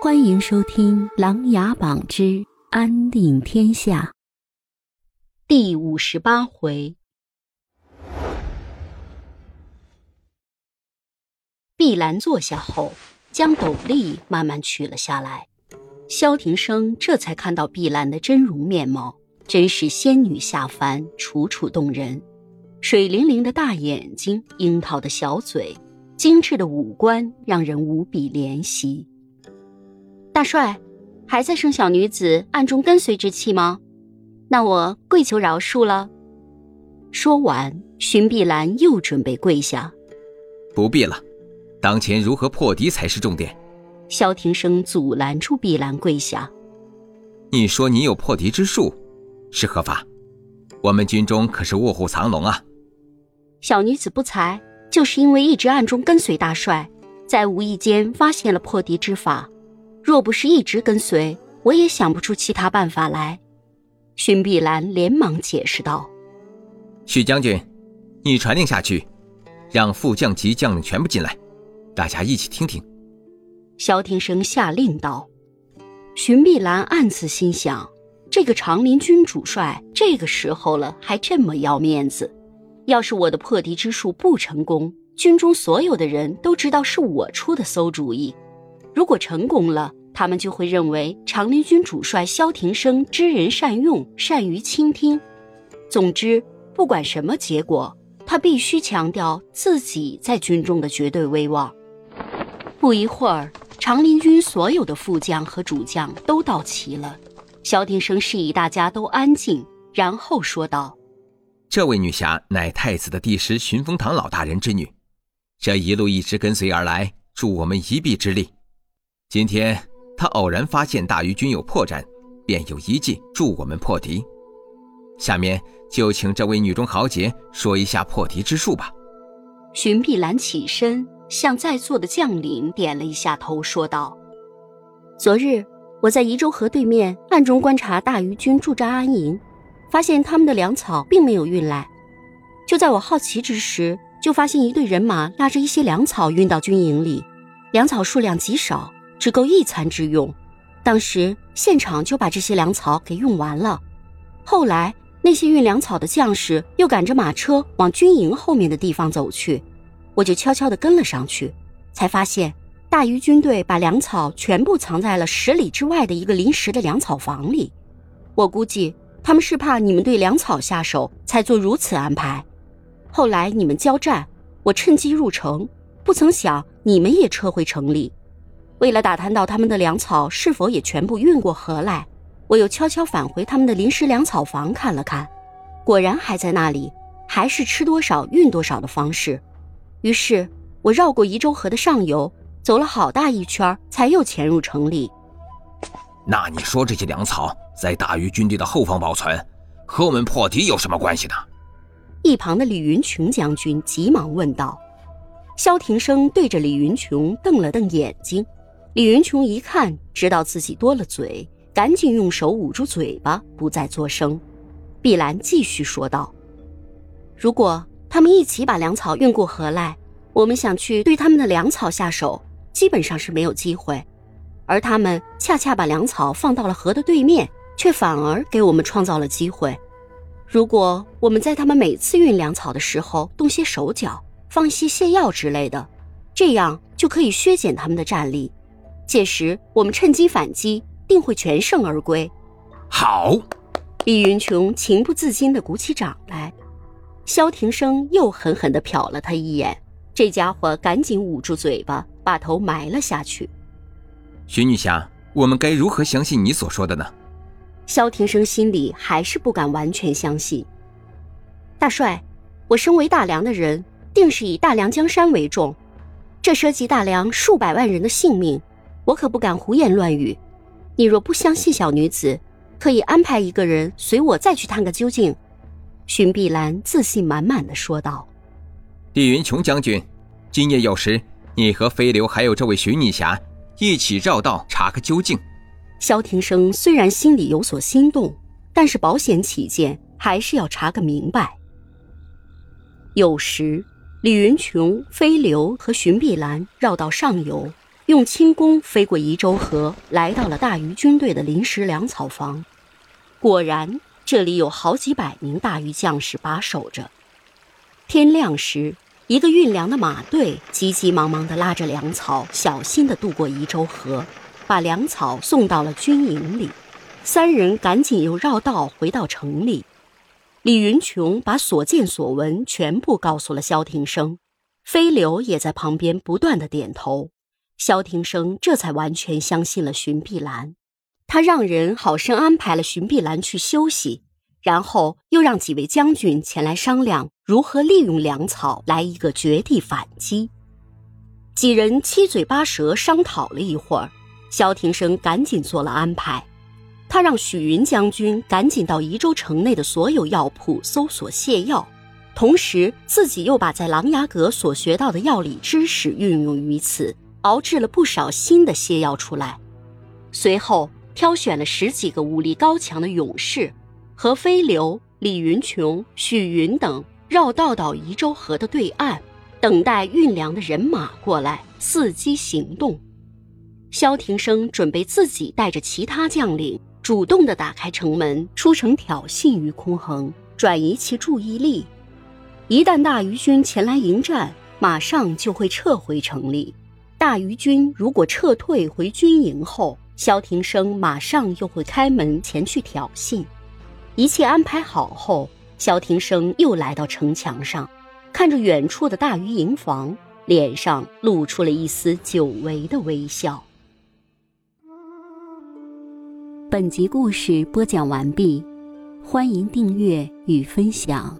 欢迎收听《琅琊榜之安定天下》第五十八回。碧兰坐下后，将斗笠慢慢取了下来。萧庭生这才看到碧兰的真容面貌，真是仙女下凡，楚楚动人。水灵灵的大眼睛，樱桃的小嘴，精致的五官，让人无比怜惜。大帅，还在生小女子暗中跟随之气吗？那我跪求饶恕了。说完，荀碧兰又准备跪下。不必了，当前如何破敌才是重点。萧庭生阻拦住碧兰跪下。你说你有破敌之术，是何法？我们军中可是卧虎藏龙啊。小女子不才，就是因为一直暗中跟随大帅，在无意间发现了破敌之法。若不是一直跟随，我也想不出其他办法来。荀碧兰连忙解释道：“许将军，你传令下去，让副将级将领全部进来，大家一起听听。”萧庭生下令道。荀碧兰暗自心想：这个长林军主帅这个时候了还这么要面子，要是我的破敌之术不成功，军中所有的人都知道是我出的馊主意；如果成功了，他们就会认为长林军主帅萧庭生知人善用，善于倾听。总之，不管什么结果，他必须强调自己在军中的绝对威望。不一会儿，长林军所有的副将和主将都到齐了。萧庭生示意大家都安静，然后说道：“这位女侠乃太子的帝师寻风堂老大人之女，这一路一直跟随而来，助我们一臂之力。今天。”他偶然发现大鱼军有破绽，便有一计助我们破敌。下面就请这位女中豪杰说一下破敌之术吧。荀碧兰起身，向在座的将领点了一下头，说道：“昨日我在宜州河对面暗中观察大鱼军驻扎安营，发现他们的粮草并没有运来。就在我好奇之时，就发现一队人马拉着一些粮草运到军营里，粮草数量极少。”只够一餐之用，当时现场就把这些粮草给用完了。后来那些运粮草的将士又赶着马车往军营后面的地方走去，我就悄悄地跟了上去，才发现大鱼军队把粮草全部藏在了十里之外的一个临时的粮草房里。我估计他们是怕你们对粮草下手，才做如此安排。后来你们交战，我趁机入城，不曾想你们也撤回城里。为了打探到他们的粮草是否也全部运过河来，我又悄悄返回他们的临时粮草房看了看，果然还在那里，还是吃多少运多少的方式。于是，我绕过宜州河的上游，走了好大一圈，才又潜入城里。那你说这些粮草在大鱼军队的后方保存，和我们破敌有什么关系呢？一旁的李云琼将军急忙问道。萧庭生对着李云琼瞪了瞪眼睛。李云琼一看，知道自己多了嘴，赶紧用手捂住嘴巴，不再作声。碧兰继续说道：“如果他们一起把粮草运过河来，我们想去对他们的粮草下手，基本上是没有机会。而他们恰恰把粮草放到了河的对面，却反而给我们创造了机会。如果我们在他们每次运粮草的时候动些手脚，放一些泻药之类的，这样就可以削减他们的战力。”届时我们趁机反击，定会全胜而归。好，李云琼情不自禁地鼓起掌来。萧庭生又狠狠地瞟了他一眼，这家伙赶紧捂住嘴巴，把头埋了下去。徐女侠，我们该如何相信你所说的呢？萧庭生心里还是不敢完全相信。大帅，我身为大梁的人，定是以大梁江山为重，这涉及大梁数百万人的性命。我可不敢胡言乱语，你若不相信小女子，可以安排一个人随我再去探个究竟。”荀碧兰自信满满的说道。“李云琼将军，今夜有时你和飞流还有这位寻女侠一起绕道查个究竟。”萧庭生虽然心里有所心动，但是保险起见，还是要查个明白。有时，李云琼、飞流和荀碧兰绕到上游。用轻功飞过宜州河，来到了大禹军队的临时粮草房。果然，这里有好几百名大禹将士把守着。天亮时，一个运粮的马队急急忙忙地拉着粮草，小心地渡过宜州河，把粮草送到了军营里。三人赶紧又绕道回到城里。李云琼把所见所闻全部告诉了萧庭生，飞流也在旁边不断的点头。萧庭生这才完全相信了荀碧兰，他让人好生安排了荀碧兰去休息，然后又让几位将军前来商量如何利用粮草来一个绝地反击。几人七嘴八舌商讨了一会儿，萧庭生赶紧做了安排。他让许云将军赶紧到宜州城内的所有药铺搜索泻药，同时自己又把在琅琊阁所学到的药理知识运用于此，熬制了不少新的泻药出来。随后挑选了十几个武力高强的勇士，和飞流、李云琼、许云等绕道到宜州河的对岸，等待运粮的人马过来，伺机行动。萧庭生准备自己带着其他将领。主动的打开城门，出城挑衅于空衡，转移其注意力。一旦大余军前来迎战，马上就会撤回城里。大余军如果撤退回军营后，萧庭生马上又会开门前去挑衅。一切安排好后，萧庭生又来到城墙上，看着远处的大鱼营房，脸上露出了一丝久违的微笑。本集故事播讲完毕，欢迎订阅与分享。